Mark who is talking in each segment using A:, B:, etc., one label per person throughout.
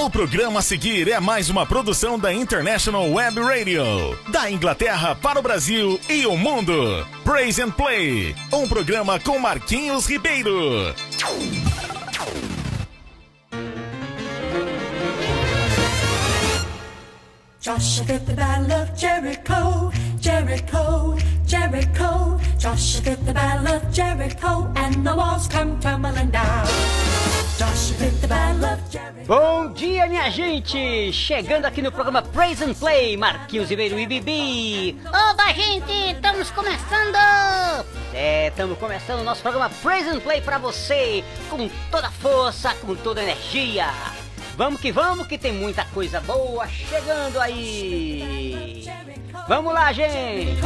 A: O programa a seguir é mais uma produção da International Web Radio, da Inglaterra para o Brasil e o mundo. Praise and Play, um programa com Marquinhos Ribeiro.
B: Joshua fit the battle of Jericho, Jericho, Jericho. Joshua fit the battle of Jericho, and the walls come tumbling down.
C: Bom dia, minha gente! Chegando aqui no programa Praise and Play, Marquinhos Ribeiro e Bibi.
D: Oba, gente! Estamos começando!
C: É, estamos começando o nosso programa Praise and Play pra você, com toda força, com toda energia. Vamos que vamos, que tem muita coisa boa chegando aí. Vamos lá, gente!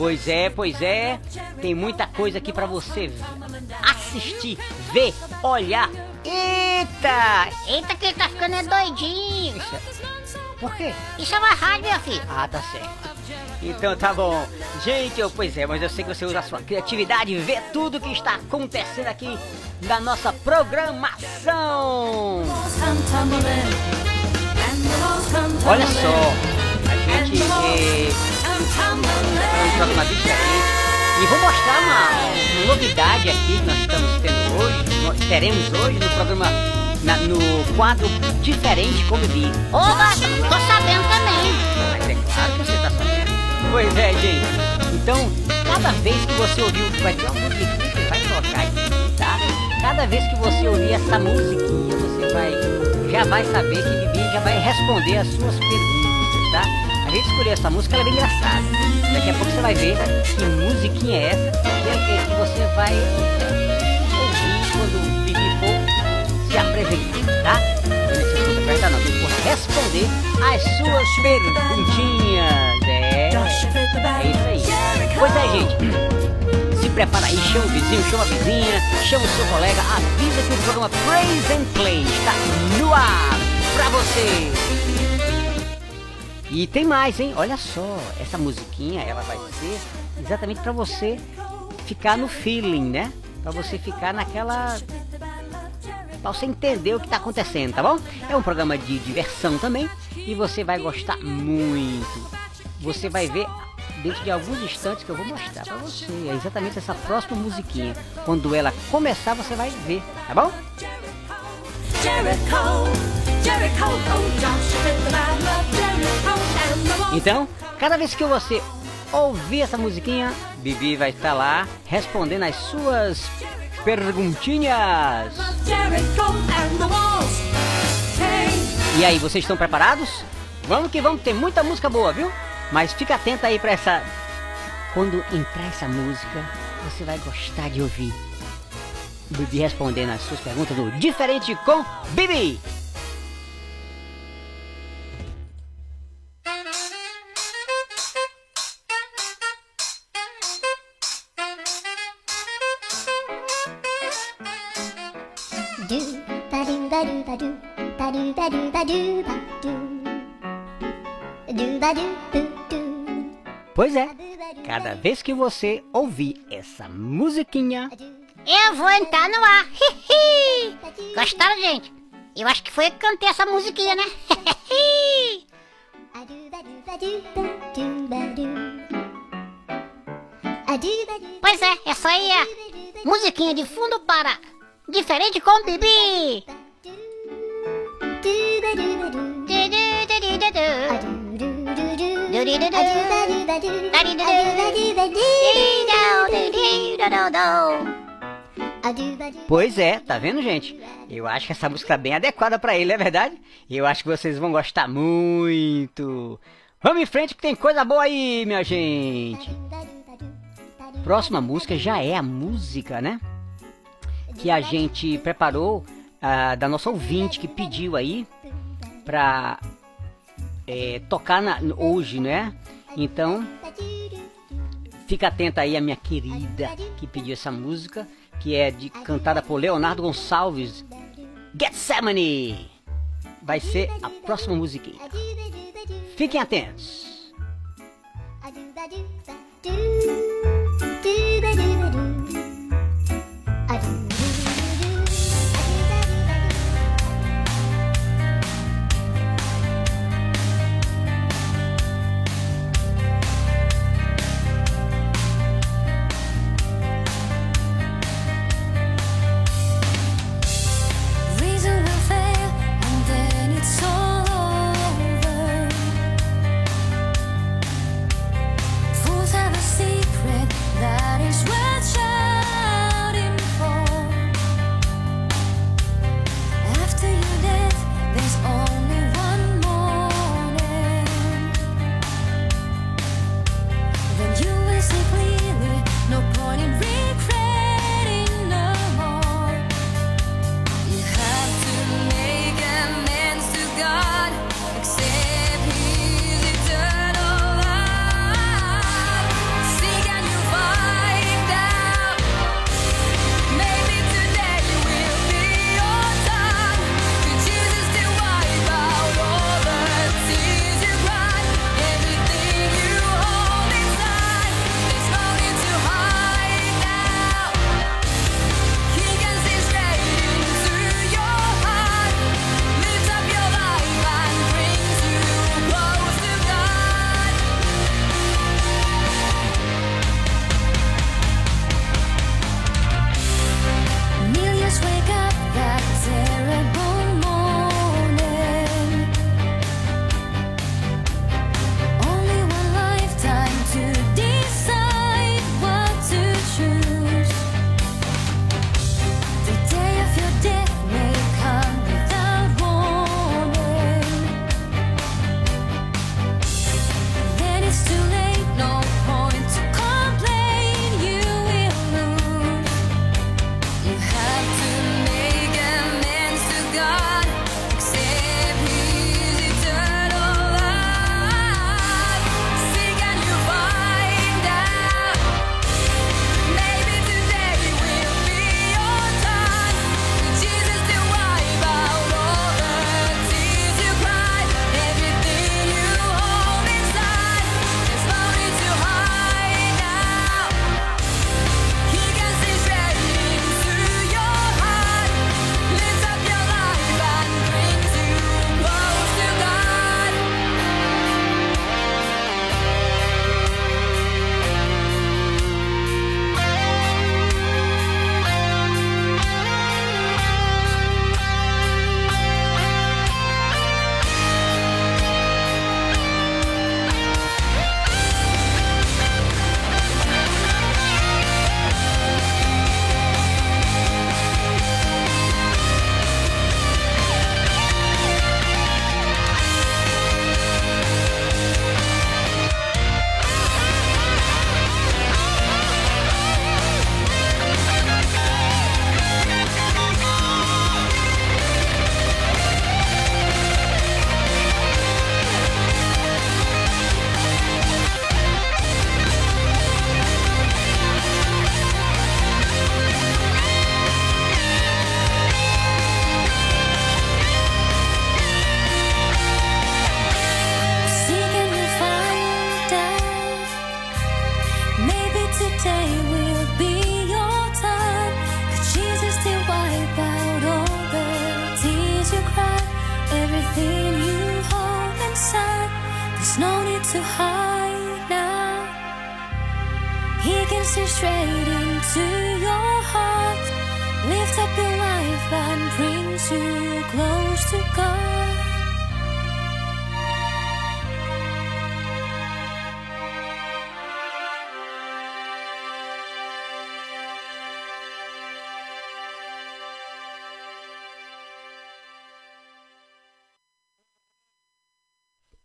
C: Pois é, pois é. Tem muita coisa aqui pra você assistir, ver, olhar. Eita!
D: Eita, que ele tá ficando é doidinho!
C: Por quê?
D: Isso é uma rádio, meu filho!
C: Ah, tá certo. Então tá bom. Gente, eu, pois é, mas eu sei que você usa a sua criatividade vê tudo que está acontecendo aqui na nossa programação. Olha só, a gente tem um programa diferente e vou mostrar uma, uma novidade aqui que nós estamos tendo hoje, nós teremos hoje no programa, na- no quadro Diferente Como Vi.
D: Oba, tô sabendo também!
C: Mas é claro que você tá sabendo. Pois é, gente. Então, cada vez que você ouvir, vai ter uma musiquinha que vai tocar aqui, tá? Cada vez que você ouvir essa musiquinha, você vai já vai saber que Bibi já vai responder as suas perguntas, tá? A gente escolheu essa música, ela é bem engraçada. Daqui a pouco você vai ver que musiquinha é essa que, é- que você vai ouvir quando o Bibi for se apresentar, tá? Não se apresentar não, ele for responder as suas perguntinhas. É, é isso aí. Pois é, gente. Se prepara aí, chama o vizinho, chama a vizinha, chama o seu colega, avisa que o programa Praise and Play está no ar pra você. E tem mais, hein? Olha só, essa musiquinha, ela vai ser exatamente pra você ficar no feeling, né? Pra você ficar naquela Pra você entender o que tá acontecendo, tá bom? É um programa de diversão também e você vai gostar muito. Você vai ver dentro de alguns instantes que eu vou mostrar pra você. É exatamente essa próxima musiquinha. Quando ela começar, você vai ver, tá bom?
B: Jericho,
C: Então, cada vez que você ouvir essa musiquinha, Bibi vai estar lá respondendo as suas perguntinhas. E aí, vocês estão preparados? Vamos que vamos, tem muita música boa, viu? Mas fica atento aí pra essa. Quando entrar essa música, você vai gostar de ouvir. Bibi respondendo as suas perguntas no Diferente com Bibi. Pois é, cada vez que você ouvir essa musiquinha,
D: Eu vou entrar no ar! Gostaram, gente? Eu acho que foi eu que cantei essa musiquinha, né? Pois é, essa aí é a musiquinha de fundo para Diferente com Bibi!
C: Pois é, tá vendo, gente? Eu acho que essa música tá bem adequada pra ele, é verdade? Eu acho que vocês vão gostar muito. Vamos em frente que tem coisa boa aí, minha gente. Próxima música já é a música, né? Que a gente preparou ah, da nossa ouvinte que pediu aí pra eh, tocar na- hoje, né? Então, fica atenta aí a minha querida que pediu essa música, que é de cantada por Leonardo Gonçalves. Getsemane! Vai ser a próxima musiquinha. Fiquem atentos.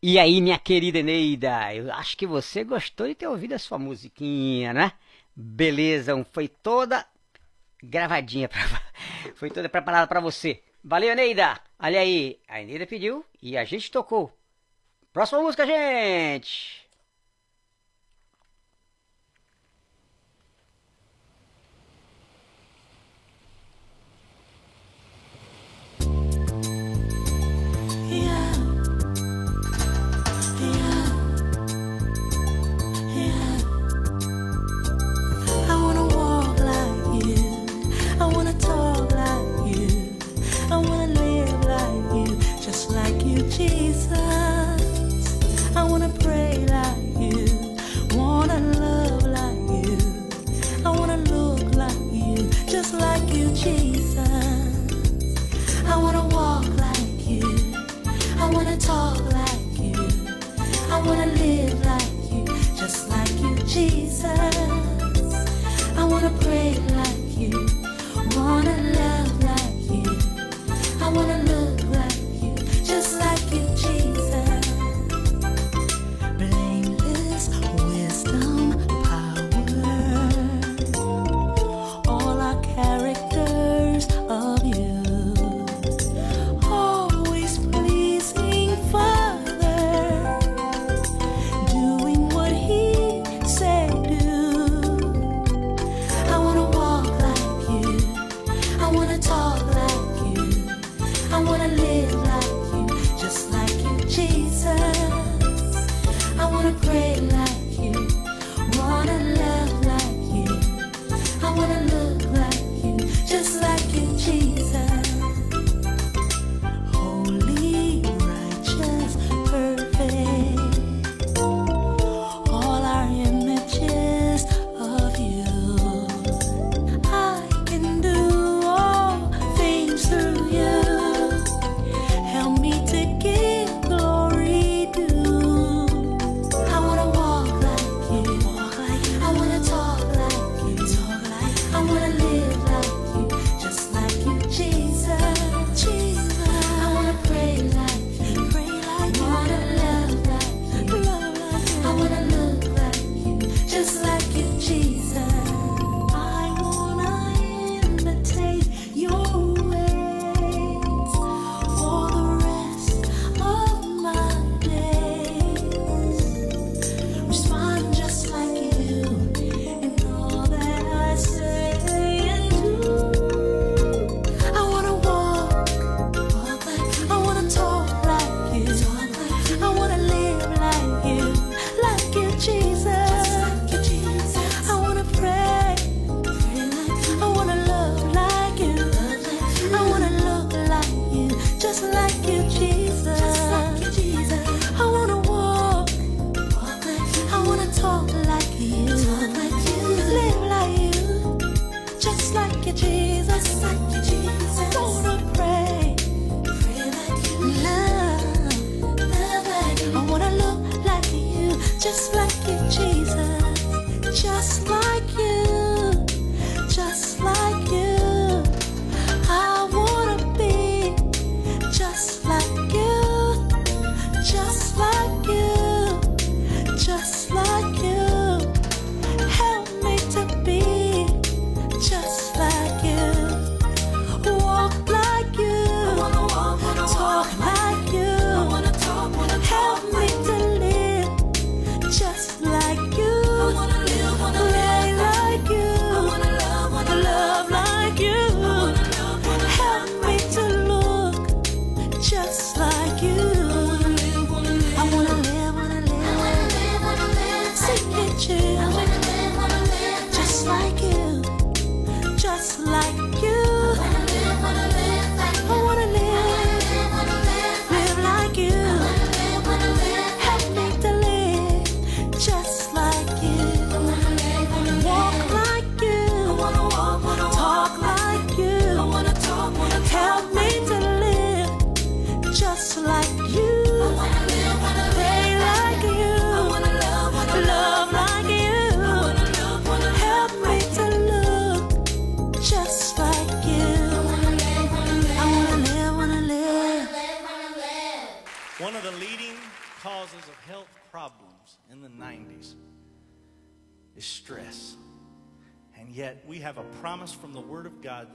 C: E aí, minha querida Eneida, eu acho que você gostou de ter ouvido a sua musiquinha, né? Beleza, foi toda gravadinha, pra... foi toda preparada para você. Valeu, Eneida! Olha aí, a Eneida pediu e a gente tocou. Próxima música, gente!
E: Jesus.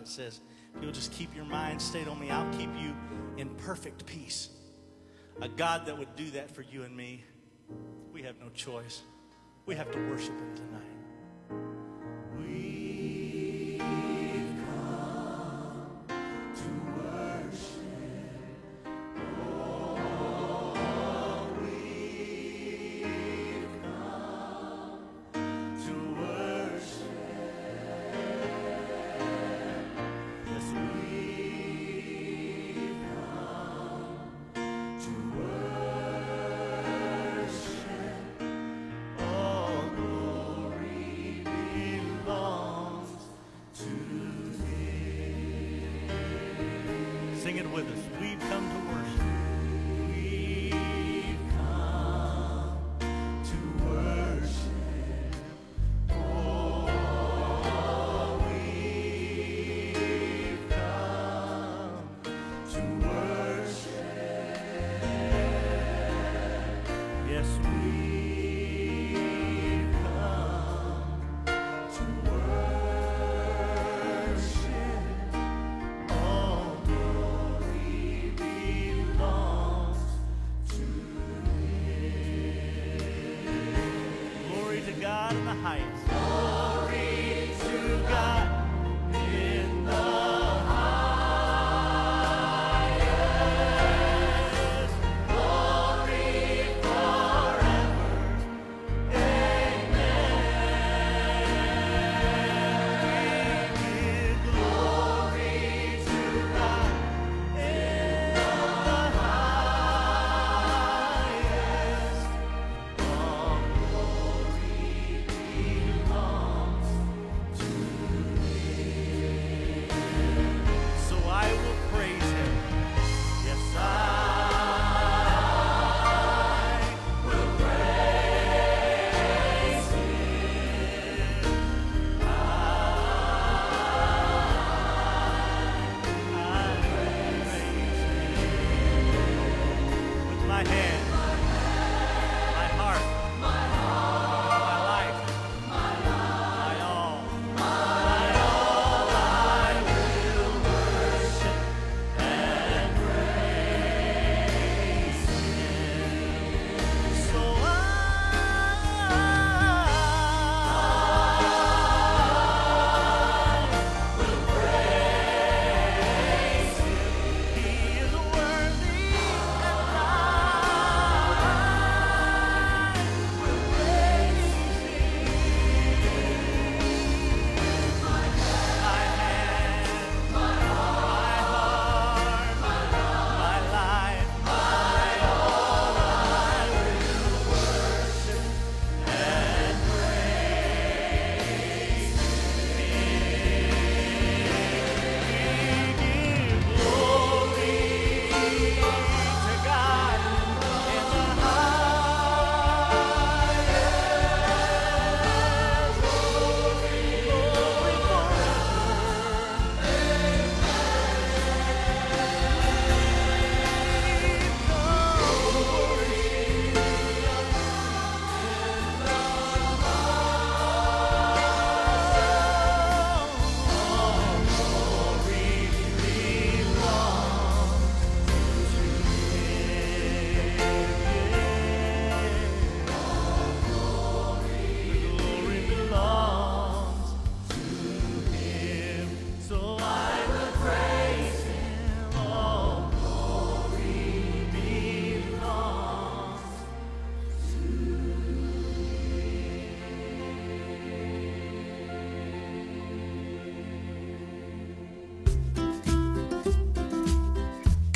F: That says, if you'll just keep your mind stayed on me, I'll keep you in perfect peace. A God that would do that for you and me, we have no choice. We have to worship Him tonight. We've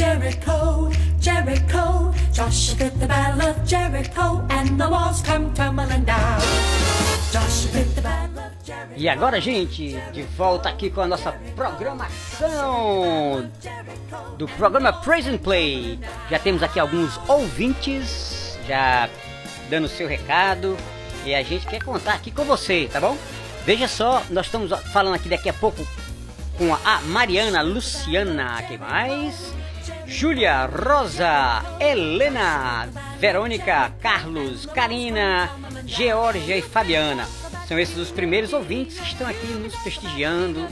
B: Jericho, Jericho. Joshua the battle of Jericho, and the walls come tumbling down. Joshua the battle Jericho.
C: E agora, gente, de volta aqui com a nossa programação do programa Praise and Play. Já temos aqui alguns ouvintes já dando seu recado e a gente quer contar aqui com você, tá bom? Veja só, nós estamos falando aqui daqui a pouco com a Mariana, Luciana, quem mais? Júlia, Rosa, Helena, Verônica, Carlos, Karina, Georgia e Fabiana. São esses os primeiros ouvintes que estão aqui nos prestigiando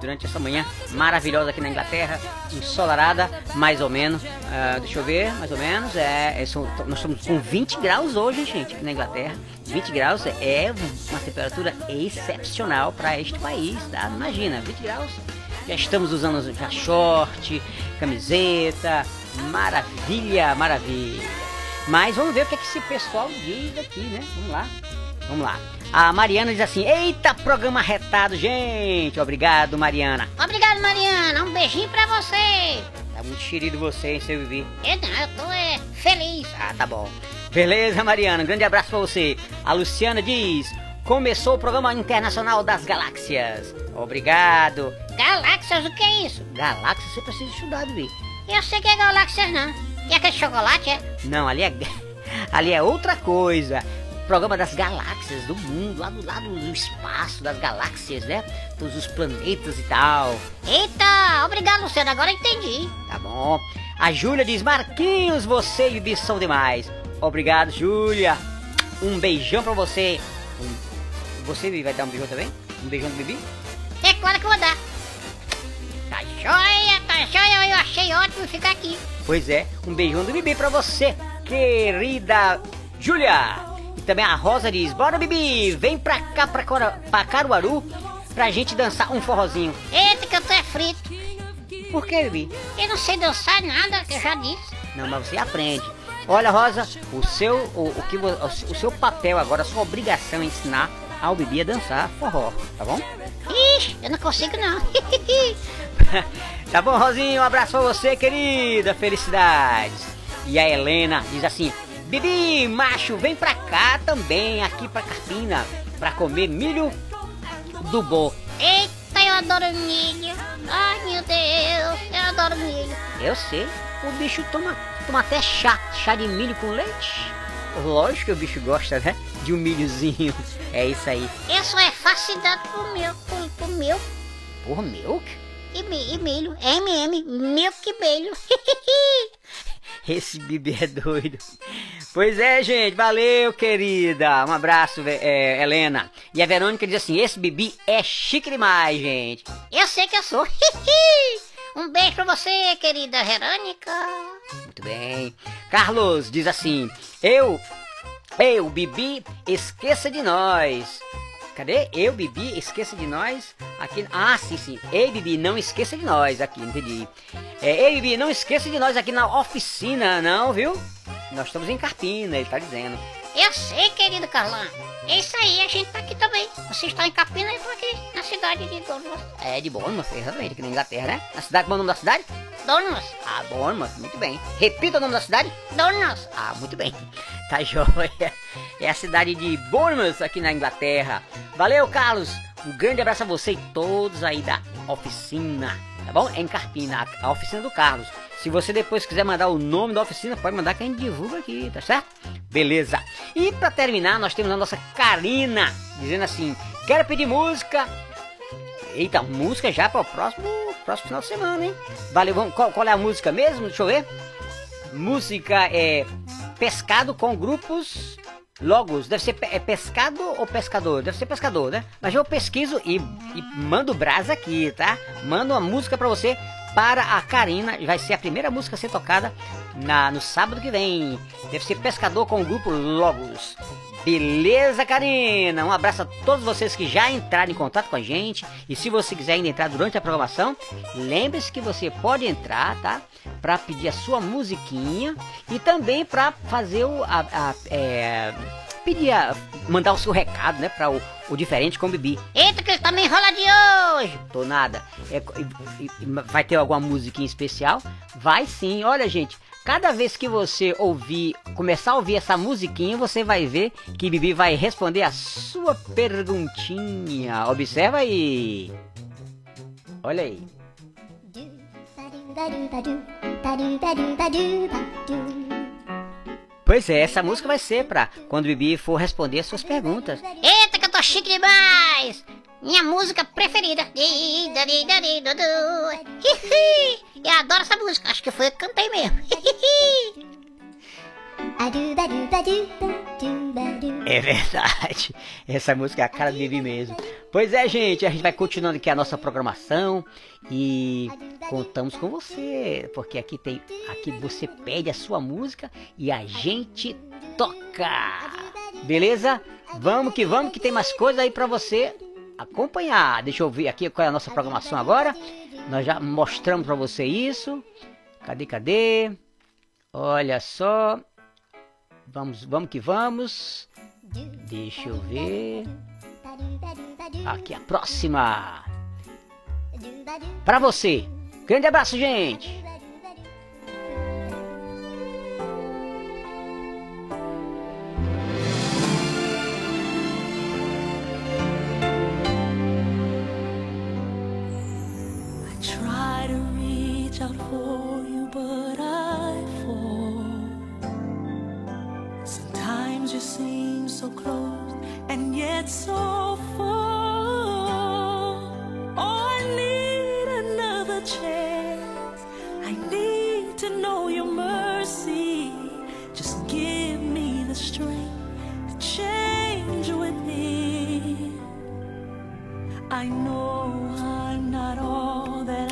C: durante essa manhã maravilhosa aqui na Inglaterra, ensolarada, mais ou menos. Ah, deixa eu ver, mais ou menos. É, é, são- nós estamos com 20 graus hoje, gente, aqui na Inglaterra. 20 graus é uma temperatura excepcional para este país, tá? Imagina, 20 graus. Já estamos usando já short, camiseta, maravilha, maravilha. Mas vamos ver o que, é que esse pessoal diz aqui, né? Vamos lá. Vamos lá. A Mariana diz assim: Eita, programa retado, gente. Obrigado, Mariana.
D: Obrigado, Mariana. Um beijinho pra você.
C: Tá muito querido você, hein, seu Vivi.
D: Eu não, eu tô é, feliz.
C: Ah, tá bom. Beleza, Mariana. Um grande abraço pra você. A Luciana diz: Começou o programa Internacional das Galáxias. Obrigado.
D: Galáxias, o que é isso?
C: Galáxia, você precisa estudar, Vivi.
D: Eu sei que é galáxias, não. E aquele chocolate, é?
C: Não, ali é, ali é outra coisa. Programa das galáxias do mundo, lá do lado do espaço, das galáxias, né? Todos os planetas e tal.
D: Eita, obrigado, Luciano. Agora eu entendi.
C: Tá bom. A Júlia diz: Marquinhos, você e o Bibi são demais. Obrigado, Júlia. Um beijão pra você. Um- Você, Bibi, vai dar um beijão também? Um beijão do Bibi?
D: É claro que eu vou dar. Tá joia, tá joia. Eu achei ótimo ficar aqui.
C: Pois é, um beijão do Bibi pra você, querida Júlia. E também a Rosa diz: Bora, Bibi, vem pra cá, pra, Cora- pra Caruaru, pra gente dançar um forrozinho.
D: Eita, que eu tô é frito.
C: Por que, Bibi?
D: Eu não sei dançar nada, que eu já disse.
C: Não, mas você aprende. Olha, Rosa, o seu, o, o que, vo- o seu papel agora, a sua obrigação é ensinar ao Bibi dançar forró, tá bom?
D: Ixi, eu não consigo não.
C: tá bom, Rosinha? Um abraço pra você, querida. Felicidades. E a Helena diz assim: Bibi, macho, vem pra cá também, aqui pra Carpina, pra comer milho do bo.
D: Eita, eu adoro milho. Ai, meu Deus, eu adoro milho.
C: Eu sei, o bicho toma, toma até chá, chá de milho com leite. Lógico que o bicho gosta, né? De um milhozinho. É isso aí.
D: Sou é fascinado por milho, por, milho
C: Por milk?
D: e, mi- e milho. MM, milk e milho.
C: Esse bebê é doido. Pois é, gente. Valeu, querida. Um abraço, é, Helena. E a Verônica diz assim: esse bebê é chique demais, gente.
D: eu sei que eu sou. um beijo pra você, querida Verônica.
C: Muito bem. Carlos diz assim: eu, eu, Bibi, esqueça de nós. Cadê? Eu, Bibi, esqueça de nós. Aqui. Ah, sim, sim. Ei, Bibi, não esqueça de nós aqui, entendi. É, ei, Bibi, não esqueça de nós aqui na oficina, não, viu? Nós estamos em Carpina, ele tá dizendo.
D: Eu sei, querido Carlão. É isso aí, a gente tá aqui também. Você está em Capina e eu tô aqui na cidade de Douglas.
C: É de Bournemouth, exatamente, aqui na Inglaterra, né? Na cidade, qual é o nome da cidade?
D: Douglas,
C: Ah, Bournemouth, muito bem. Repita o nome da cidade.
D: Douglas.
C: Ah, muito bem. Tá joia. É a cidade de Bournemouth, aqui na Inglaterra. Valeu, Carlos. Um grande abraço a você e todos aí da oficina. Tá bom? É em Carpina, a oficina do Carlos. Se você depois quiser mandar o nome da oficina, pode mandar que a gente divulga aqui, tá certo? Beleza. E pra terminar, nós temos a nossa Karina dizendo assim: quero pedir música Eita, música já para o próximo, próximo final de semana, hein? Valeu, vamos, qual, qual é a música mesmo? Deixa eu ver. Música é Pescado com grupos Logos. Deve ser é pescado ou pescador? Deve ser pescador, né? Mas eu pesquiso e, e mando brasa aqui, tá? Mando uma música para você para a Karina. Vai ser a primeira música a ser tocada na, no sábado que vem. Deve ser pescador com o grupo Logos. Beleza, Karina? Um abraço a todos vocês que já entraram em contato com a gente. E se você quiser ainda entrar durante a programação, lembre-se que você pode entrar, tá? Para pedir a sua musiquinha e também para fazer o. A, a- é, pedir a, mandar o seu recado, né? Para o, o diferente com o Bibi.
D: Eita, que ele tá me enrola de hoje.
C: Tô nada. É, e- e- e vai ter alguma musiquinha especial? Vai sim. Olha, gente, cada vez que você ouvir, começar a ouvir essa musiquinha, você vai ver que Bibi vai responder a sua perguntinha. Observa aí. Olha aí. Pois é, essa música vai ser pra quando Bibi for responder as suas perguntas.
D: Eita, que eu tô chique demais! Minha música preferida. Eu adoro essa música. Acho que foi eu que cantei mesmo.
C: É verdade. Essa música é a cara de Bibi mesmo. Pois é, gente, a gente vai continuando aqui a nossa programação e contamos com você, porque aqui tem, aqui você pede a sua música e a gente toca. Beleza? Vamos que vamos que tem mais coisa aí pra você acompanhar. Deixa eu ver aqui qual é a nossa programação agora. Nós já mostramos pra você isso. Cadê, cadê? Olha só. Vamos, vamos que vamos. Deixa eu ver. Aqui a próxima. Pra você. Grande abraço, gente.
E: Out for you, but so close and yet so far. Oh, I need another chance. I need to know your mercy. Just give me the strength to change with within. I know I'm not all that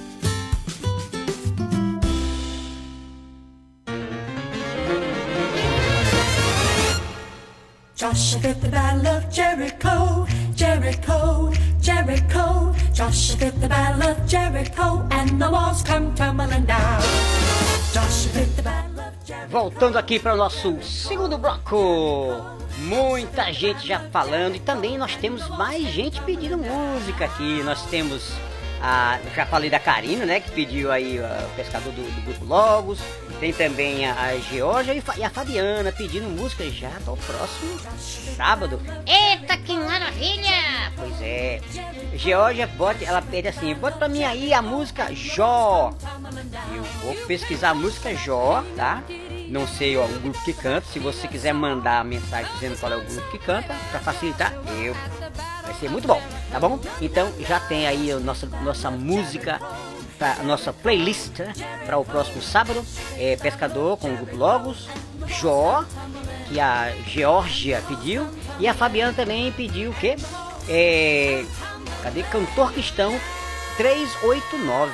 B: Joshua the battle of Jericho, Jericho, Jericho. Joshua the battle of Jericho, and the walls come tumbling down. Joshua the battle of Jericho.
C: Voltando aqui para o nosso segundo bloco. Muita gente já falando e também nós temos mais gente pedindo música aqui. Nós temos a, já falei da Karina, né, que pediu aí o pescador do, do grupo Logos. Tem também a, a Georgia e, e a Fabiana pedindo música já para o próximo sábado.
D: Eita, que maravilha!
C: Pois é. Georgia, bote, ela pede assim, bota pra mim aí a música Jó. Eu vou pesquisar a música Jó, tá? Não sei ó, o grupo que canta. Se você quiser mandar a mensagem dizendo qual é o grupo que canta, pra facilitar, eu. Vai ser muito bom, tá bom? Então já tem aí a nossa, nossa música, pra, a nossa playlist, né? Para o próximo sábado. É Pescador com o grupo Logos, Jó, que a Georgia pediu. E a Fabiana também pediu o quê? É, cadê? Cantor Cristão 389.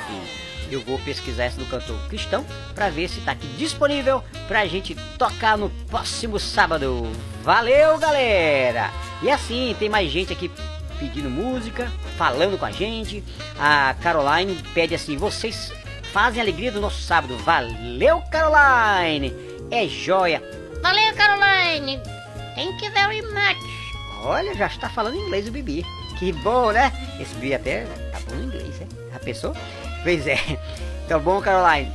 C: Eu vou pesquisar essa do cantor cristão para ver se tá aqui disponível pra gente tocar no próximo sábado. Valeu, galera! E assim, tem mais gente aqui pedindo música, falando com a gente. A Caroline pede assim: vocês fazem a alegria do nosso sábado. Valeu, Caroline! É joia!
D: Valeu, Caroline! Thank you very much!
C: Olha, já está falando inglês o Bibi. Que bom, né? Esse Bibi até tá bom em inglês, né? Já pensou? Pois é. Então bom, Caroline.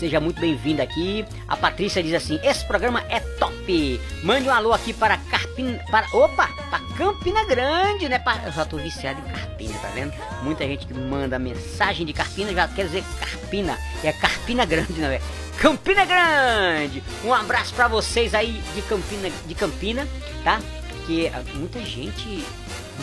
C: Seja muito bem-vinda aqui. A Patrícia diz assim: esse programa é top. Mande um alô aqui para Carpina. Para, opa! Para Campina Grande, né? Pa- Eu já tô viciado em Carpina, tá vendo? Muita gente que manda mensagem de Carpina já quer dizer Carpina. É Carpina Grande, não é? Campina Grande! Um abraço para vocês aí de Campina, de Campina, tá? Que ah, muita gente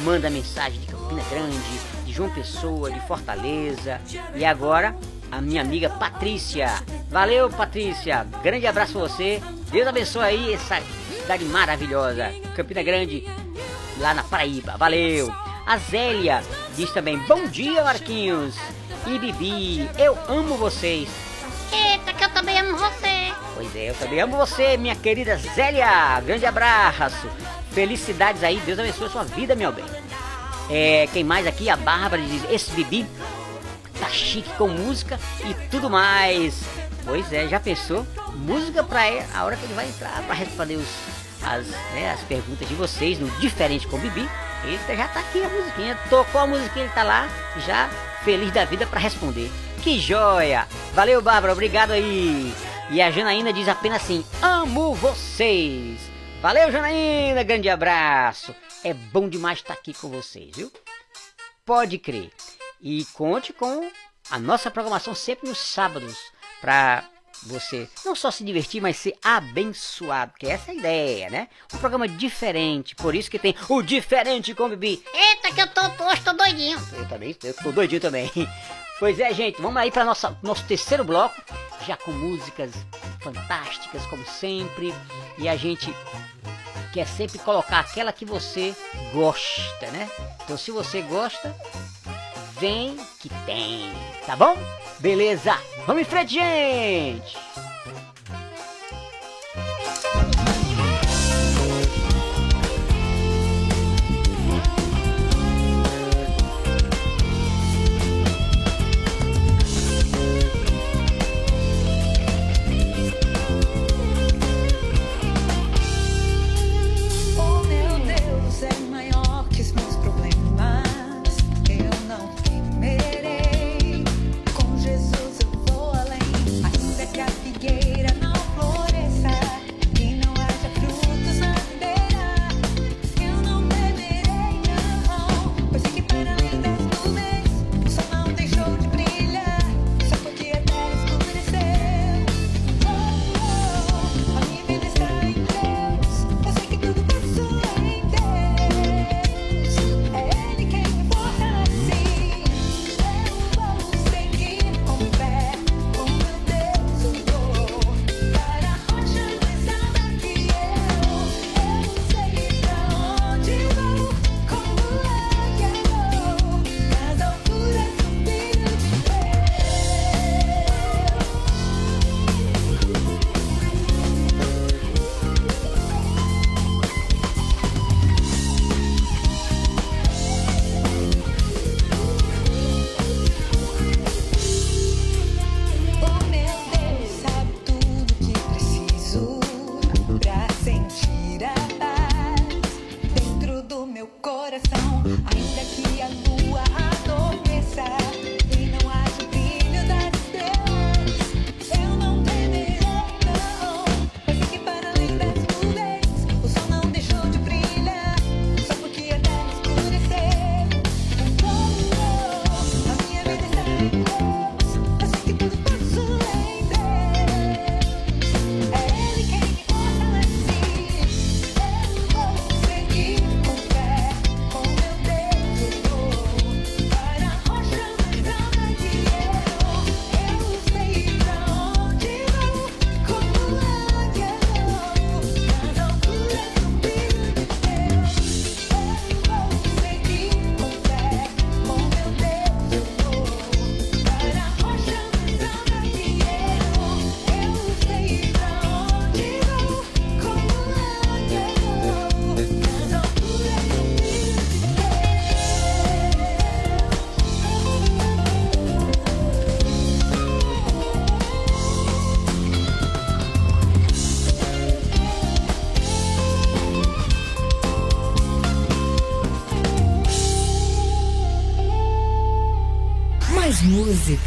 C: manda mensagem de Campina Grande, de João Pessoa, de Fortaleza. E agora, a minha amiga Patrícia. Valeu, Patrícia. Grande abraço pra você. Deus abençoe aí essa cidade maravilhosa. Campina Grande, lá na Paraíba. Valeu. A Zélia diz também: Bom dia, Marquinhos. E Bibi, eu amo vocês.
D: Eita, que eu também amo você!
C: Pois é, eu também amo você, minha querida Zélia. Grande abraço. Felicidades aí, Deus abençoe a sua vida, meu bem. É, quem mais aqui? A Bárbara diz: Esse Bibi tá chique com música e tudo mais. Pois é, já pensou? Música pra ele, a hora que ele vai entrar pra responder os, as, né, as perguntas de vocês no Diferente com Bibi. Eita, já tá aqui a musiquinha. Tocou a musiquinha, ele tá lá, já feliz da vida pra responder. Que joia! Valeu, Bárbara, obrigado aí. E a Janaína diz apenas assim: Amo vocês. Valeu, Janaína, grande abraço. É bom demais estar aqui com vocês, viu? Pode crer. E conte com a nossa programação sempre nos sábados para você não só se divertir, mas ser abençoado, que essa é a ideia, né? Um programa diferente, por isso que tem o Diferente com Bibi.
D: Eita, que eu tô, tô, hoje tô doidinho!
C: Eu também, eu tô doidinho também. Pois é, gente, vamos aí para nossa nosso terceiro bloco, já com músicas fantásticas como sempre, e a gente quer sempre colocar aquela que você gosta, né? Então se você gosta, vem que tem, tá bom? Beleza? Vamos em frente, gente!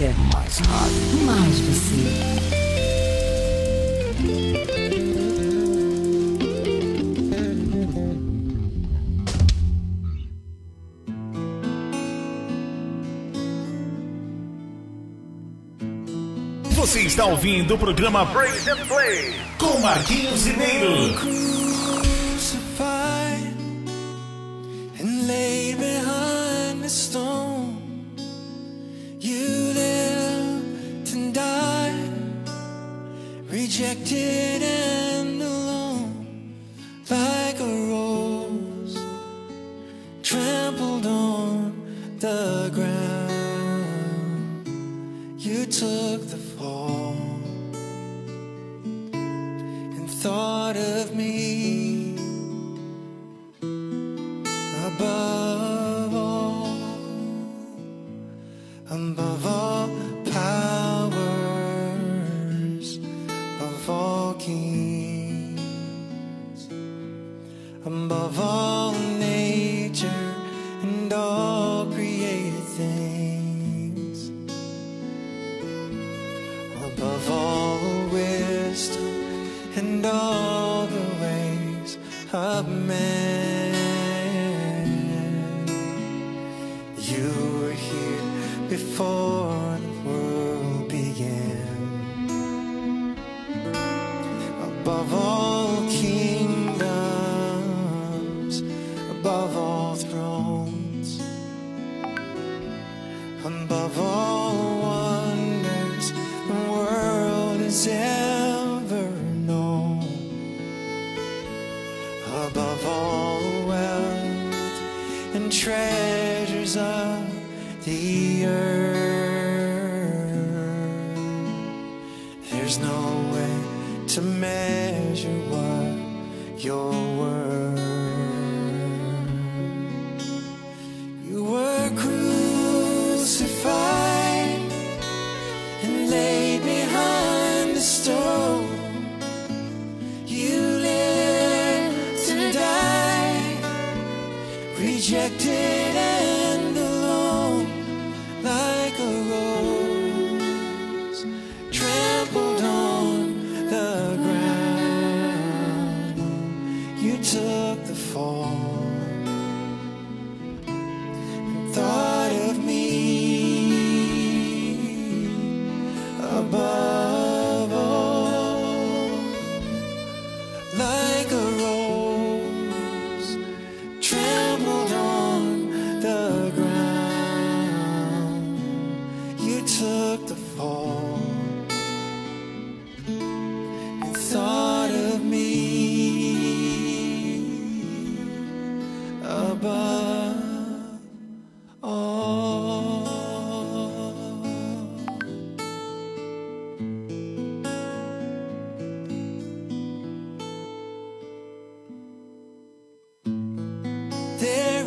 G: música. Mais rádio. Mais você.
A: Você está ouvindo o programa Praise and Play com Marquinhos
H: e Ribeiro. above all.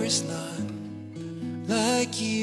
H: there is none like you.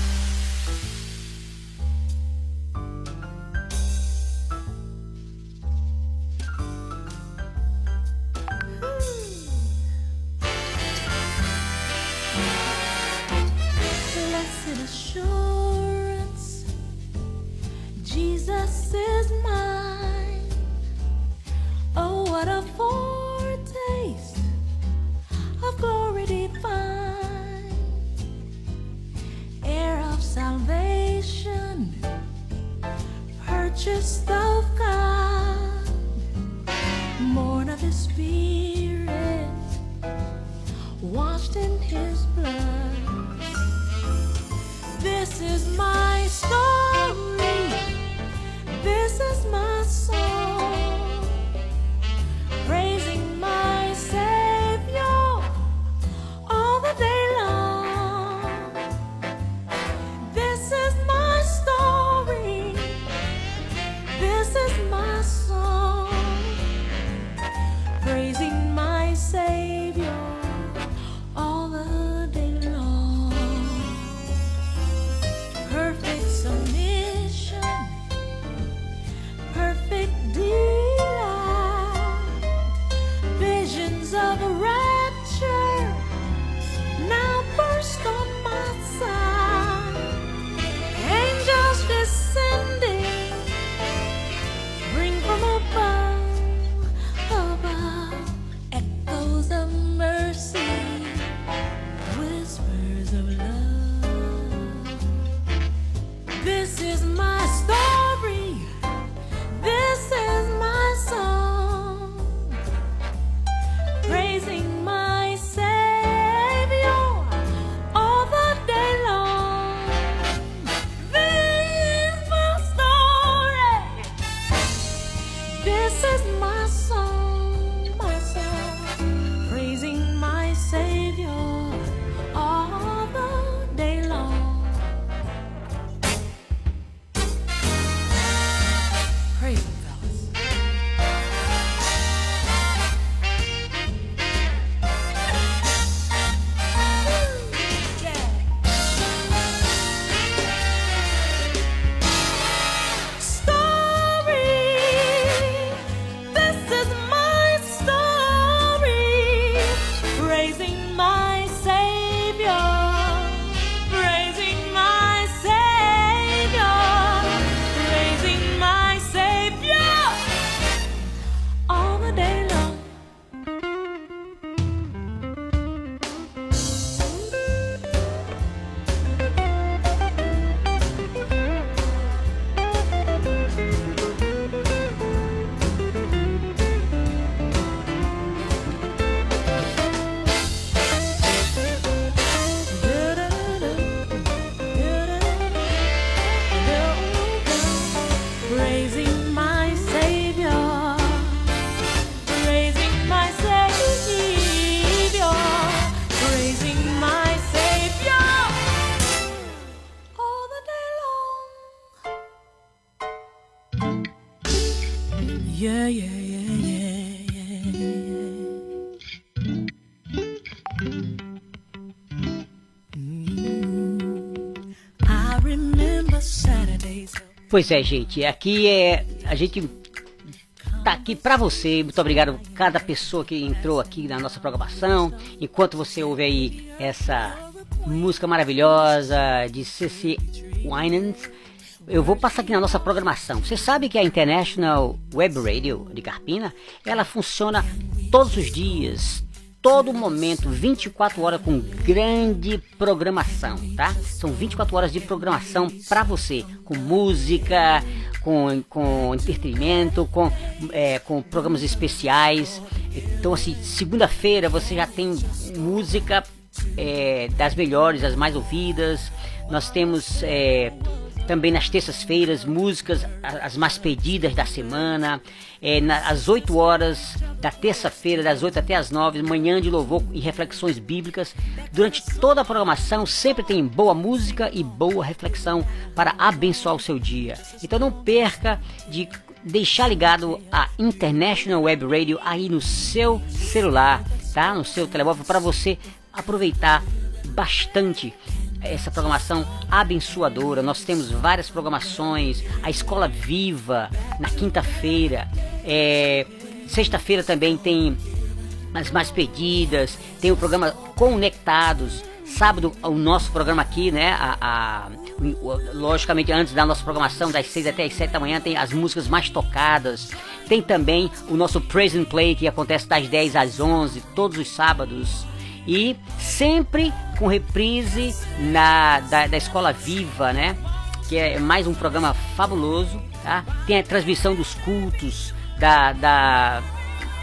C: Pois é, gente, aqui é. A gente tá aqui pra você. Muito obrigado a cada pessoa que entrou aqui na nossa programação. Enquanto você ouve aí essa música maravilhosa de C.C. Winans, eu vou passar aqui na nossa programação. Você sabe que a International Web Radio de Carpina, ela funciona todos os dias, todo momento, 24 horas com grande programação, tá? São 24 horas de programação para você, com música, com, com entretenimento, com, é, com programas especiais. Então, assim, segunda-feira você já tem música é, das melhores, as mais ouvidas. Nós temos é, também nas terças-feiras músicas as mais pedidas da semana. É, na- às 8 horas da terça-feira, das 8 até as 9, manhã de louvor e reflexões bíblicas. Durante toda a programação sempre tem boa música e boa reflexão para abençoar o seu dia. Então não perca de deixar ligado a International Web Radio aí no seu celular, tá? No seu telemóvel para você aproveitar bastante essa programação abençoadora. Nós temos várias programações, a Escola Viva na quinta-feira, é, sexta-feira também tem as mais pedidas, tem o programa Conectados. Sábado, o nosso programa aqui, né? A, a- logicamente, antes da nossa programação, das 6 até as 7 da manhã, tem as músicas mais tocadas. Tem também o nosso Praise and Play, que acontece das 10 às 11, todos os sábados. E sempre com reprise na, da, da Escola Viva, né? Que é mais um programa fabuloso, tá? Tem a transmissão dos cultos da, da,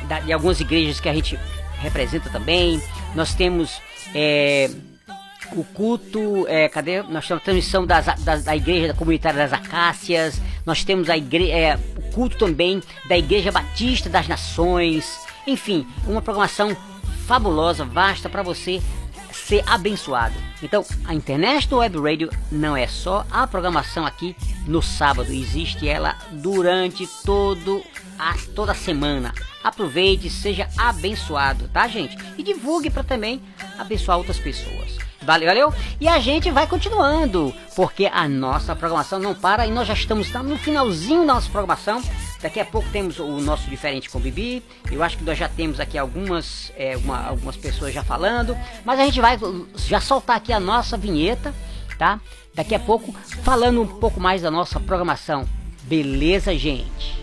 C: da- de algumas igrejas que a gente representa também. Nós temos é, o culto, é, cadê? Nós temos a transmissão das, da igreja comunitária das Acácias. Nós temos a igre, é, o culto também da Igreja Batista das Nações. Enfim, uma programação fabulosa, vasta para você ser abençoado. Então, a International Web Radio não é só a programação aqui no sábado, existe ela durante todo a, toda a semana. Aproveite, seja abençoado, tá, gente? E divulgue para também abençoar outras pessoas. Valeu, valeu? E a gente vai continuando, porque a nossa programação não para e nós já estamos no finalzinho da nossa programação. Daqui a pouco temos o nosso diferente com Bibi. Eu acho que nós já temos aqui algumas, é, uma- algumas pessoas já falando. Mas a gente vai já soltar aqui a nossa vinheta, tá? Daqui a pouco falando um pouco mais da nossa programação. Beleza, gente?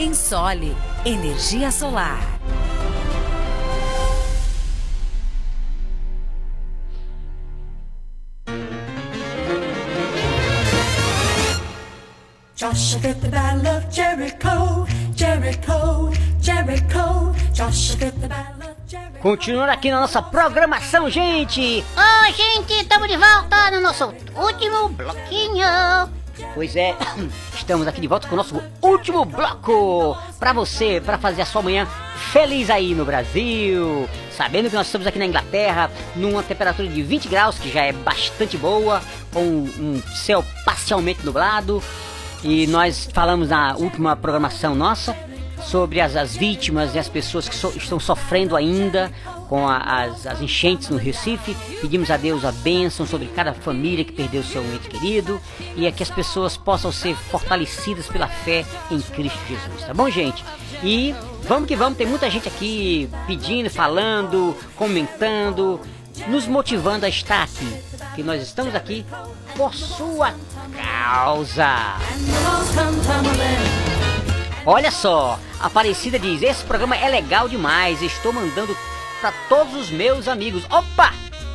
I: Insole Energia Solar.
B: Joshua the battle of Jericho, Jericho, Jericho. Joshua the battle of Jericho.
C: Continuando aqui na nossa programação, gente.
D: Ô, gente, estamos de volta no nosso último bloquinho.
C: Pois é, estamos aqui de volta com o nosso último bloco para você, para fazer a sua manhã feliz aí no Brasil. Sabendo que nós estamos aqui na Inglaterra, numa temperatura de 20 graus, que já é bastante boa, com um céu parcialmente nublado. E nós falamos na última programação nossa sobre as, as vítimas e as pessoas que so- estão sofrendo ainda com a- as, as enchentes no Recife. Pedimos a Deus a bênção sobre cada família que perdeu seu ente querido e é que as pessoas possam ser fortalecidas pela fé em Cristo Jesus, tá bom, gente? E vamos que vamos, tem muita gente aqui pedindo, falando, comentando, nos motivando a estar aqui, que nós estamos aqui por sua causa. Olha só, a Aparecida diz: Esse programa é legal demais. Estou mandando para todos os meus amigos. Opa!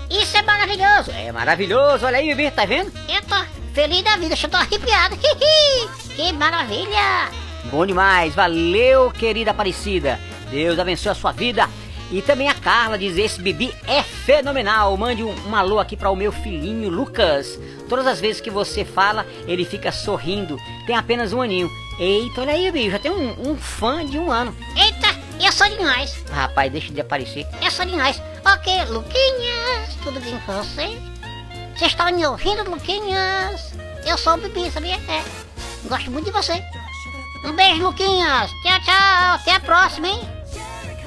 D: Isso é maravilhoso.
C: É maravilhoso. Olha aí, Bibi, tá vendo?
D: Eu tô feliz da vida, eu tô arrepiado. que maravilha.
C: Bom demais. Valeu, querida Aparecida. Deus abençoe a sua vida. E também a Carla diz: Esse Bibi é fenomenal. Mande um, um alô aqui para o meu filhinho Lucas. Todas as vezes que você fala, ele fica sorrindo. Tem apenas um aninho. Eita, olha aí, Bibi, já tem um, um fã de um ano.
D: Eita, eu sou demais.
C: Rapaz, deixa de aparecer.
D: Eu sou demais. Ok, Luquinhas, tudo bem com você? Você está me ouvindo, Luquinhas? Eu sou o Bibi, sabia? É. Gosto muito de você. Um beijo, Luquinhas. Tchau, tchau. Até a próxima, hein?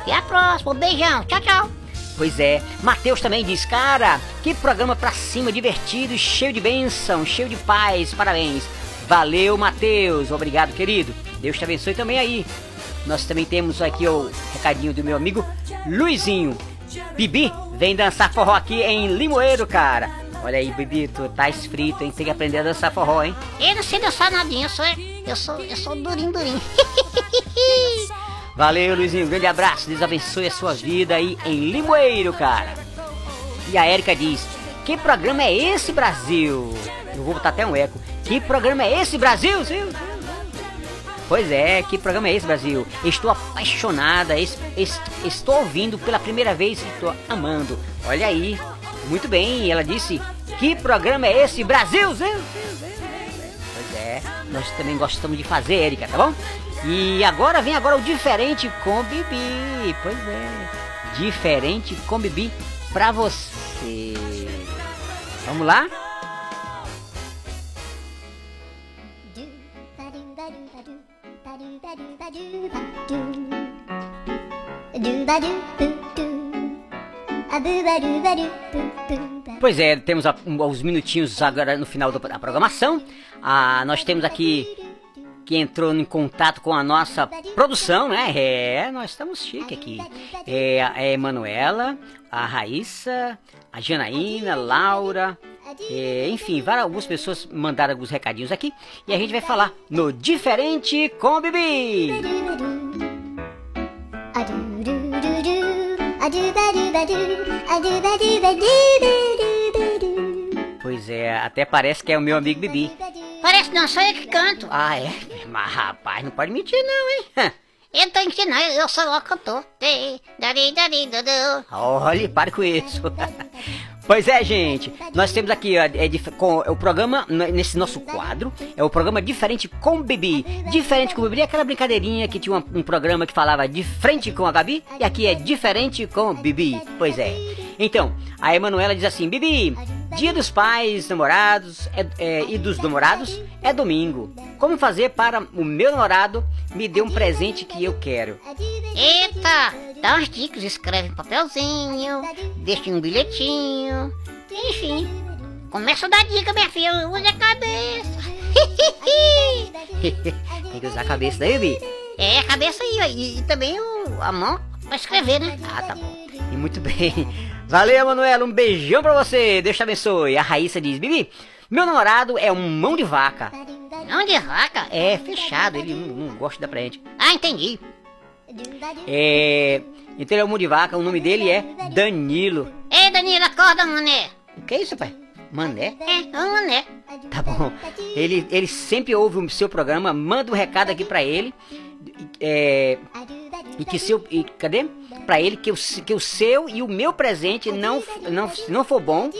D: Até a próxima. Um beijão. Tchau, tchau.
C: Pois é, Matheus também diz, cara, que programa pra cima, divertido, cheio de bênção, cheio de paz, parabéns. Valeu, Matheus, obrigado, querido. Deus te abençoe também aí. Nós também temos aqui o recadinho do meu amigo Luizinho. Bibi, vem dançar forró aqui em Limoeiro, cara. Olha aí, Bibi, tu tá esfrito, hein? Tem que aprender a dançar forró, hein?
D: Eu não sei dançar nadinha, eu sou, eu sou, eu sou durinho, durinho.
C: Valeu, Luizinho. Grande abraço. Deus abençoe a sua vida aí em Limoeiro, cara. E a Érica diz: Que programa é esse, Brasil? Eu vou botar até um eco. Que programa é esse, Brasil? Sim. Pois é, que programa é esse, Brasil? Estou apaixonada, es- es- estou ouvindo pela primeira vez e estou amando. Olha aí, muito bem. Ela disse: Que programa é esse, Brasil? Pois é, nós também gostamos de fazer, Érica, tá bom? E agora vem agora o diferente com Bibi. Pois é, diferente com Bibi pra você. Vamos lá? Pois é, temos a- os minutinhos agora no final da programação. Ah, nós temos aqui que entrou em contato com a nossa produção, né? É, nós estamos chique aqui. É é a Emanuela, a Raíssa, a Janaína, Laura, é, enfim, várias, algumas pessoas mandaram alguns recadinhos aqui e a gente vai falar no Diferente com Bibi. Pois é, até parece que é o meu amigo Bibi.
D: Parece não, sou eu que canto.
C: Ah, é? Mas rapaz, não pode mentir não, hein?
D: Eu tô ensinando, eu sou o cantor.
C: Olhe, pare com isso. pois é, gente. Nós temos aqui ó, é, com, é o programa, n- nesse nosso quadro, é o programa Diferente com Bibi. Diferente com Bibi é aquela brincadeirinha que tinha uma- um programa que falava de frente com a Gabi, e aqui é Diferente com Bibi. Pois é. Então, a Emanuela diz assim: Bibi, dia dos pais, namorados é- é, e dos namorados é domingo. Como fazer para o meu namorado me dê um presente que eu quero?
D: Eita, dá umas dicas, escreve em papelzinho, deixa um bilhetinho. Enfim, começa a dar dica, minha filha, use a cabeça.
C: Tem que usar a cabeça daí, Bibi.
D: É, a cabeça aí, e, e também o, a mão, Pra escrever, né?
C: Ah, tá bom. E muito bem. Valeu, Manuela. Um beijão pra você. Deus te abençoe. A Raíssa diz: Bibi, meu namorado é um mão de vaca.
D: Mão de vaca?
C: É, fechado. Ele não, não gosta de dar presente.
D: Ah, entendi.
C: É. Então ele é mão de vaca. O nome dele é Danilo.
D: Ei, Danilo, acorda, mané.
C: O que é isso, pai? Mané?
D: É, é um mané.
C: Tá bom. Ele, ele sempre ouve o seu programa, manda um recado aqui pra ele. É, e que seu. E, cadê? Pra ele que o, que o seu e o meu presente não, não, não for bom,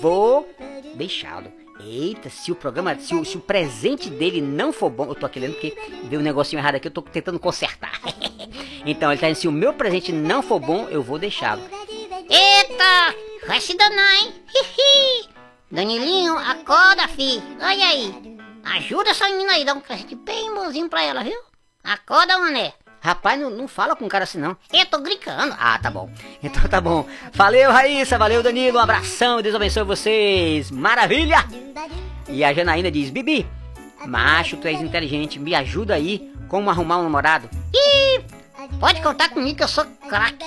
C: vou deixá-lo. Eita, se o programa, se o, se o presente dele não for bom, eu tô aqui lendo porque deu um negocinho errado aqui, eu tô tentando consertar. então ele tá dizendo, se o meu presente não for bom, eu vou deixá-lo.
D: Eita, vai se danar, hein? Danilinho, acorda, fi. Olha aí. Ajuda essa menina aí, dá um presente bem bonzinho pra ela, viu? Acorda, mané.
C: Rapaz, não, não fala com um cara assim não.
D: Eu tô brincando.
C: Ah, tá bom. Então tá bom. Valeu, Raíssa. Valeu, Danilo. Um abração. Deus abençoe vocês. Maravilha! E a Janaína diz: Bibi, macho, tu és inteligente. Me ajuda aí como arrumar um namorado.
D: Ih, pode contar comigo que eu sou craque.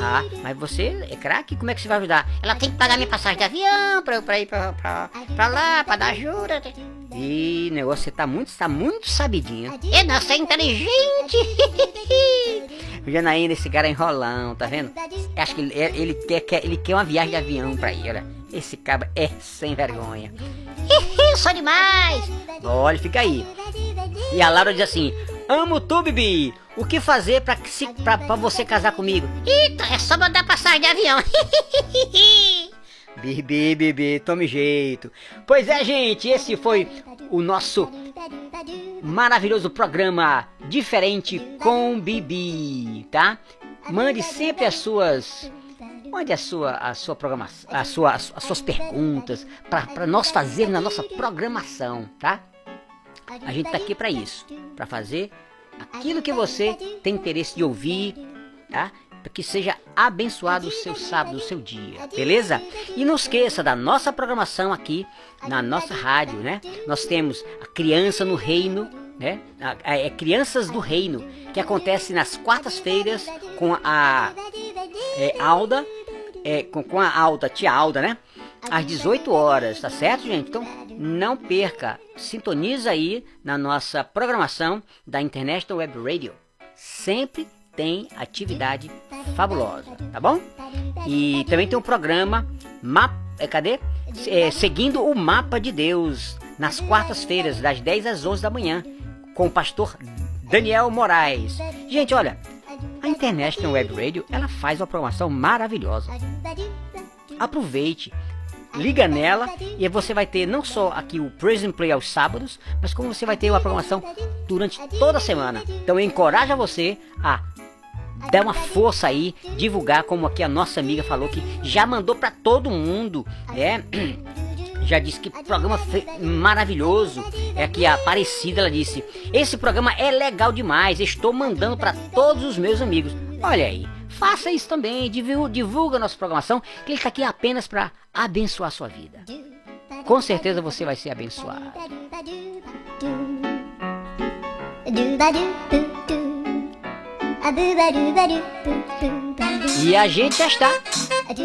C: Ah, mas você é craque? Como é que você vai ajudar?
D: Ela tem que pagar minha passagem de avião pra eu pra ir pra, pra, pra lá, pra dar ajuda.
C: Ih, negócio, você tá muito, tá muito sabidinho.
D: E não, você é inteligente.
C: Janaína, esse cara é enrolão, tá vendo? Acho que ele, ele, quer, quer- ele quer uma viagem de avião pra ir, olha. Esse cara é sem vergonha.
D: sou demais.
C: Olha, fica aí. E a Laura diz assim: Amo tu, Bibi. O que fazer pra, que se, pra, pra você casar comigo?
D: Eita, é só mandar passagem de avião.
C: Bibi, Bibi, tome jeito. Pois é, gente, esse foi o nosso maravilhoso programa Diferente com Bibi, tá? Mande sempre as suas. Mande a sua, a sua programação, a sua, as suas perguntas para nós fazermos na nossa programação, tá? A gente tá aqui para isso, para fazer aquilo que você tem interesse de ouvir, tá? Para que seja abençoado o seu sábado, o seu dia, beleza? E não esqueça da nossa programação aqui na nossa rádio, né? Nós temos a Criança no Reino, né? É Crianças do Reino, que acontece nas quartas-feiras com a é, Alda, é, com, com a Alda, tia Alda, né? Às 18 horas, tá certo, gente? Então não perca, sintoniza aí na nossa programação da International Web Radio. Sempre tem atividade fabulosa, tá bom? E também tem um programa, map, é, cadê? É, seguindo o mapa de Deus, nas quartas-feiras, das 10 às 11 da manhã, com o pastor Daniel Moraes. Gente, olha, a International Web Radio, ela faz uma programação maravilhosa. Aproveite, liga nela e você vai ter não só aqui o Present Play aos sábados, mas como você vai ter uma programação durante toda a semana. Então encoraja você a dar uma força aí, divulgar como aqui a nossa amiga falou que já mandou para todo mundo, né? Já disse que programa maravilhoso. É que a Aparecida ela disse: "Esse programa é legal demais, estou mandando para todos os meus amigos". Olha aí, faça isso também, divulga, nossa programação, que ele está aqui apenas para abençoar a sua vida. Com certeza você vai ser abençoado. E a gente já está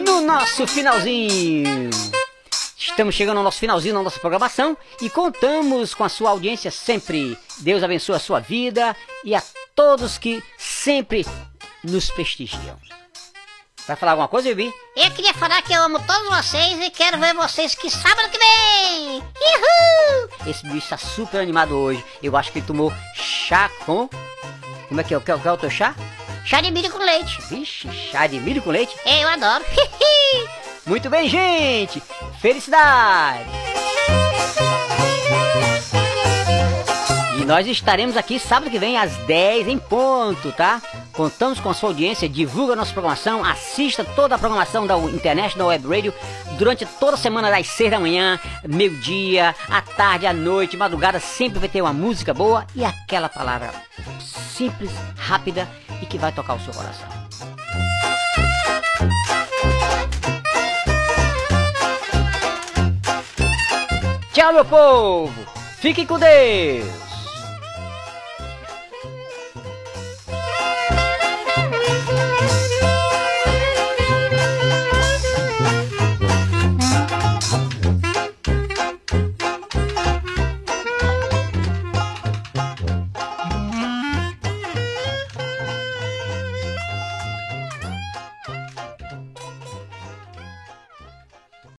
C: no nosso finalzinho. Estamos chegando ao nosso finalzinho da nossa programação e contamos com a sua audiência sempre. Deus abençoe a sua vida e a todos que sempre nos prestigiam. Vai falar alguma coisa, Bibi?
D: Eu queria falar que eu amo todos vocês e quero ver vocês que sábado que vem. Uhul!
C: Esse bicho está super animado hoje. Eu acho que ele tomou chá com. Como é que é? Qual qual é o teu chá?
D: Chá de milho com leite.
C: Vixe, chá de milho com leite?
D: Eu adoro.
C: Muito bem, gente! Felicidade! E nós estaremos aqui sábado que vem às 10 em ponto, tá? Contamos com a sua audiência, divulga nossa programação, assista toda a programação da International Web Radio durante toda a semana das 6 da manhã, meio-dia, à tarde, à noite, madrugada, sempre vai ter uma música boa e aquela palavra simples, rápida e que vai tocar o seu coração. Tchau, meu povo! Fiquem com Deus!